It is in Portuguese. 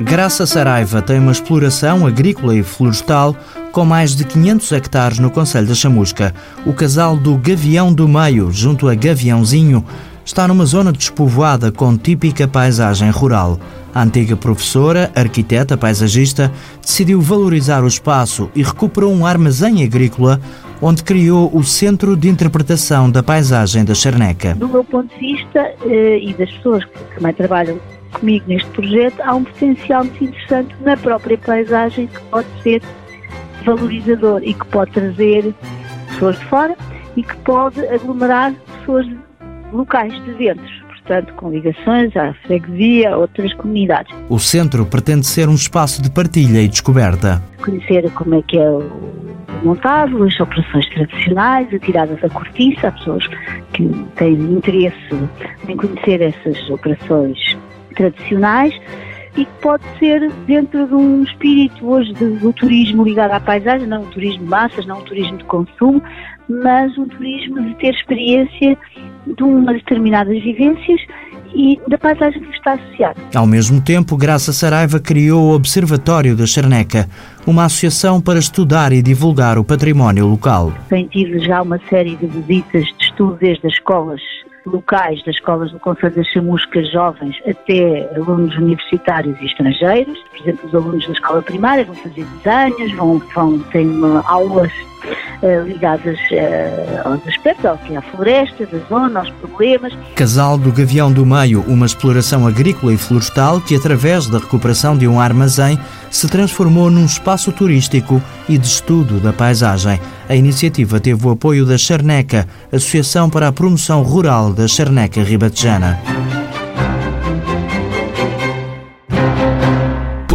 Graça Saraiva tem uma exploração agrícola e florestal com mais de 500 hectares no Conselho da Chamusca. O casal do Gavião do Meio, junto a Gaviãozinho, está numa zona despovoada com típica paisagem rural. A antiga professora, arquiteta paisagista, decidiu valorizar o espaço e recuperou um armazém agrícola onde criou o Centro de Interpretação da Paisagem da Charneca. Do meu ponto de vista eh, e das pessoas que também trabalham comigo neste projeto, há um potencial muito interessante na própria paisagem que pode ser valorizador e que pode trazer pessoas de fora e que pode aglomerar pessoas locais de dentro portanto, com ligações à freguesia, a outras comunidades. O centro pretende ser um espaço de partilha e descoberta. Conhecer como é que é o montado, as operações tradicionais, a tirada da cortiça, há pessoas que têm interesse em conhecer essas operações tradicionais e que pode ser dentro de um espírito hoje do turismo ligado à paisagem, não um turismo de massas, não um turismo de consumo, mas um turismo de ter experiência de umas determinadas vivências e da paisagem que está associada. Ao mesmo tempo, Graça Saraiva criou o Observatório da Charneca, uma associação para estudar e divulgar o património local. Tem tido já uma série de visitas de estudo desde as escolas locais das escolas do Conselho das Chamuscas jovens até alunos universitários e estrangeiros. Por exemplo, os alunos da escola primária vão fazer desenhos, vão, vão ter aulas ligadas uh, aos aspectos, ao é floresta, da zona, aos problemas. Casal do Gavião do Meio, uma exploração agrícola e florestal que, através da recuperação de um armazém, se transformou num espaço turístico e de estudo da paisagem. A iniciativa teve o apoio da Charneca, Associação para a Promoção Rural da Charneca Ribatejana.